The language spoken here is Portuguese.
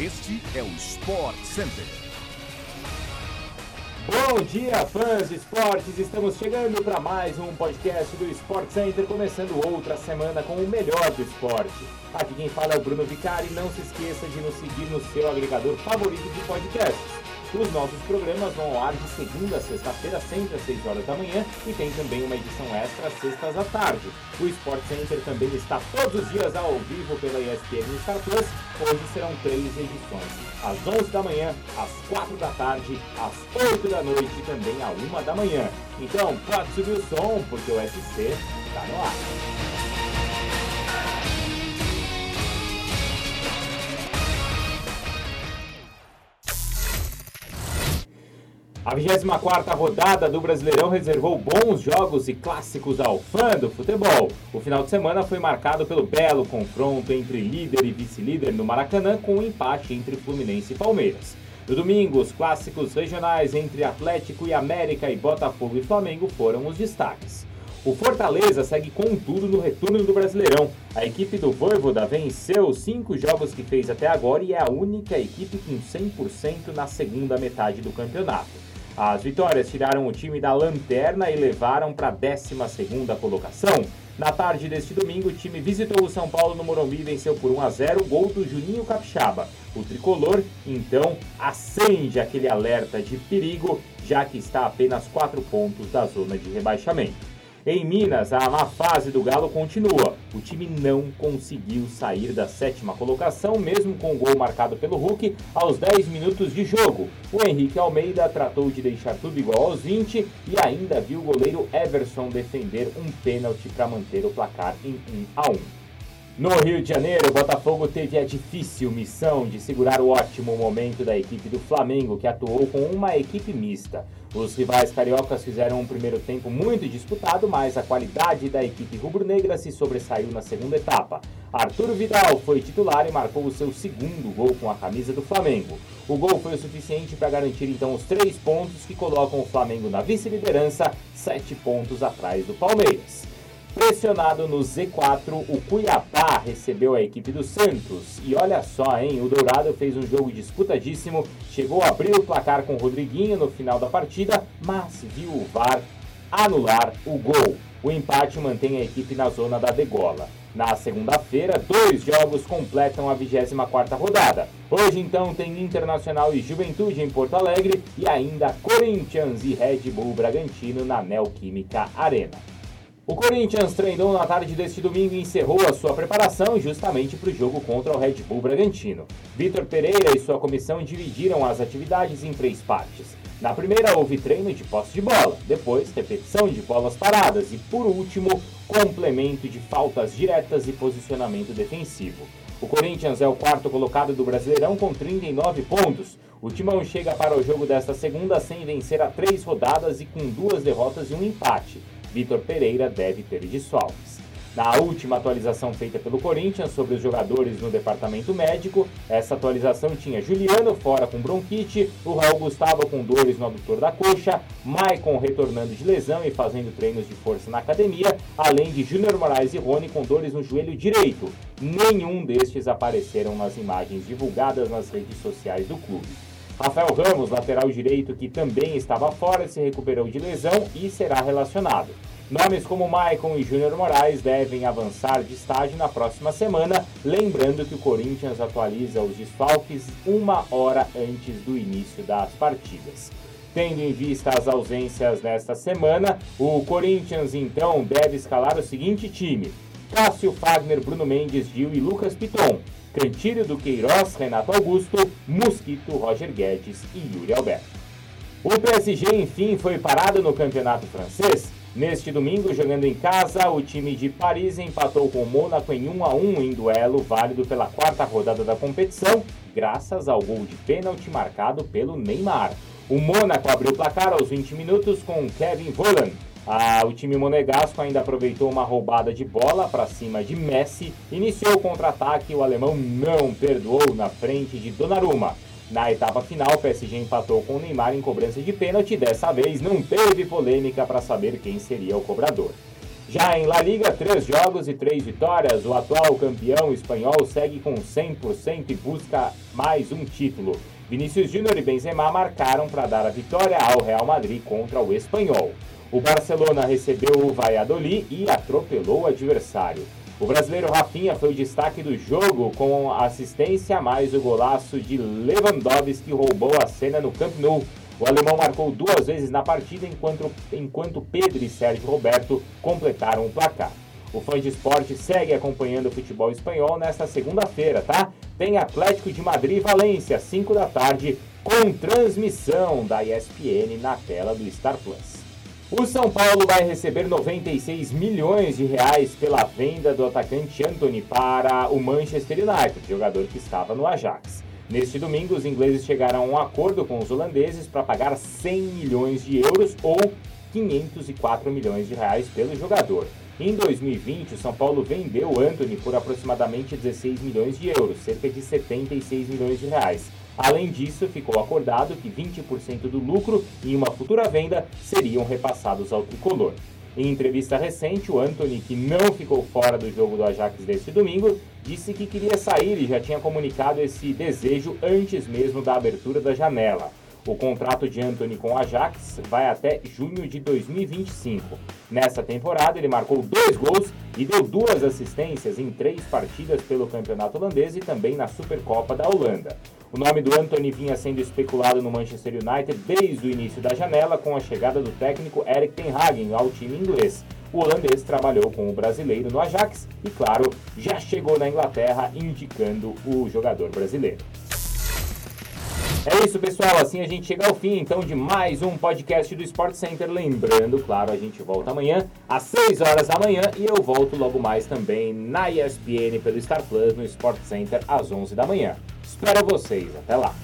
Este é o Sport Center. Bom dia, fãs de esportes! Estamos chegando para mais um podcast do Sport Center, começando outra semana com o melhor do esporte. Aqui quem fala é o Bruno Vicari. Não se esqueça de nos seguir no seu agregador favorito de podcasts. Os nossos programas vão ao ar de segunda a sexta-feira, sempre às 6 horas da manhã, e tem também uma edição extra às sextas à tarde. O Sport Center também está todos os dias ao vivo pela ESPN Star Plus. Hoje serão três edições: às 11 da manhã, às 4 da tarde, às 8 da noite e também à 1 da manhã. Então, pode subir o som, porque o SC está no ar. A 24ª rodada do Brasileirão reservou bons jogos e clássicos ao fã do futebol. O final de semana foi marcado pelo belo confronto entre líder e vice-líder no Maracanã com um empate entre Fluminense e Palmeiras. No domingo, os clássicos regionais entre Atlético e América e Botafogo e Flamengo foram os destaques. O Fortaleza segue com tudo no retorno do Brasileirão. A equipe do Voivoda venceu os cinco jogos que fez até agora e é a única equipe com 100% na segunda metade do campeonato. As vitórias tiraram o time da lanterna e levaram para a 12 colocação. Na tarde deste domingo, o time visitou o São Paulo no Morumbi e venceu por 1 a 0 o gol do Juninho Capixaba. O tricolor, então, acende aquele alerta de perigo, já que está a apenas 4 pontos da zona de rebaixamento. Em Minas, a má fase do Galo continua. O time não conseguiu sair da sétima colocação, mesmo com o gol marcado pelo Hulk aos 10 minutos de jogo. O Henrique Almeida tratou de deixar tudo igual aos 20 e ainda viu o goleiro Everson defender um pênalti para manter o placar em 1 a 1. No Rio de Janeiro, o Botafogo teve a difícil missão de segurar o ótimo momento da equipe do Flamengo, que atuou com uma equipe mista. Os rivais cariocas fizeram um primeiro tempo muito disputado, mas a qualidade da equipe rubro-negra se sobressaiu na segunda etapa. Arthur Vidal foi titular e marcou o seu segundo gol com a camisa do Flamengo. O gol foi o suficiente para garantir então os três pontos que colocam o Flamengo na vice-liderança, sete pontos atrás do Palmeiras. Pressionado no Z4, o Cuiabá recebeu a equipe do Santos. E olha só, hein? O Dourado fez um jogo disputadíssimo, chegou a abrir o placar com o Rodriguinho no final da partida, mas viu o VAR anular o gol. O empate mantém a equipe na zona da degola. Na segunda-feira, dois jogos completam a 24ª rodada. Hoje, então, tem Internacional e Juventude em Porto Alegre e ainda Corinthians e Red Bull Bragantino na Neoquímica Arena. O Corinthians treinou na tarde deste domingo e encerrou a sua preparação justamente para o jogo contra o Red Bull Bragantino. Vitor Pereira e sua comissão dividiram as atividades em três partes. Na primeira houve treino de posse de bola, depois repetição de bolas paradas e, por último, complemento de faltas diretas e posicionamento defensivo. O Corinthians é o quarto colocado do Brasileirão com 39 pontos. O Timão chega para o jogo desta segunda sem vencer a três rodadas e com duas derrotas e um empate. Vitor Pereira deve ter desfalques. Na última atualização feita pelo Corinthians sobre os jogadores no departamento médico, essa atualização tinha Juliano fora com bronquite, o Raul Gustavo com dores no adutor da coxa, Maicon retornando de lesão e fazendo treinos de força na academia, além de Júnior Moraes e Rony com dores no joelho direito. Nenhum destes apareceram nas imagens divulgadas nas redes sociais do clube. Rafael Ramos, lateral direito, que também estava fora, se recuperou de lesão e será relacionado. Nomes como Maicon e Júnior Moraes devem avançar de estágio na próxima semana, lembrando que o Corinthians atualiza os desfalques uma hora antes do início das partidas. Tendo em vista as ausências nesta semana, o Corinthians então deve escalar o seguinte time: Cássio Fagner, Bruno Mendes, Gil e Lucas Piton. Cantilho do Queiroz, Renato Augusto, Mosquito, Roger Guedes e Yuri Alberto. O PSG, enfim, foi parado no campeonato francês. Neste domingo, jogando em casa, o time de Paris empatou com o Mônaco em 1 a 1 em duelo válido pela quarta rodada da competição, graças ao gol de pênalti marcado pelo Neymar. O Mônaco abriu o placar aos 20 minutos com Kevin Volland, ah, o time monegasco ainda aproveitou uma roubada de bola para cima de Messi, iniciou o contra-ataque e o alemão não perdoou na frente de Donnarumma. Na etapa final, o PSG empatou com o Neymar em cobrança de pênalti dessa vez não teve polêmica para saber quem seria o cobrador. Já em La Liga, três jogos e três vitórias. O atual campeão espanhol segue com 100% e busca mais um título. Vinícius Júnior e Benzema marcaram para dar a vitória ao Real Madrid contra o espanhol. O Barcelona recebeu o Valladolid e atropelou o adversário. O brasileiro Rafinha foi o destaque do jogo com assistência mais o golaço de Lewandowski que roubou a cena no Camp Nou. O alemão marcou duas vezes na partida enquanto, enquanto Pedro e Sérgio Roberto completaram o placar. O fã de esporte segue acompanhando o futebol espanhol nesta segunda-feira, tá? Tem Atlético de Madrid e Valência, 5 da tarde, com transmissão da ESPN na tela do Star Plus. O São Paulo vai receber 96 milhões de reais pela venda do atacante Anthony para o Manchester United, jogador que estava no Ajax. Neste domingo, os ingleses chegaram a um acordo com os holandeses para pagar 100 milhões de euros ou 504 milhões de reais pelo jogador. Em 2020, o São Paulo vendeu Anthony por aproximadamente 16 milhões de euros, cerca de 76 milhões de reais. Além disso, ficou acordado que 20% do lucro em uma futura venda seriam repassados ao tricolor. Em entrevista recente, o Anthony, que não ficou fora do jogo do Ajax deste domingo, disse que queria sair e já tinha comunicado esse desejo antes mesmo da abertura da janela. O contrato de Anthony com o Ajax vai até junho de 2025. Nessa temporada, ele marcou dois gols e deu duas assistências em três partidas pelo campeonato holandês e também na Supercopa da Holanda. O nome do Anthony vinha sendo especulado no Manchester United desde o início da janela, com a chegada do técnico Erik ten Hag ao time inglês. O holandês trabalhou com o brasileiro no Ajax e, claro, já chegou na Inglaterra indicando o jogador brasileiro. É isso, pessoal. Assim a gente chega ao fim, então, de mais um podcast do Sport Center. Lembrando, claro, a gente volta amanhã às 6 horas da manhã e eu volto logo mais também na ESPN pelo Star Plus no Sport Center às 11 da manhã. Espero vocês. Até lá.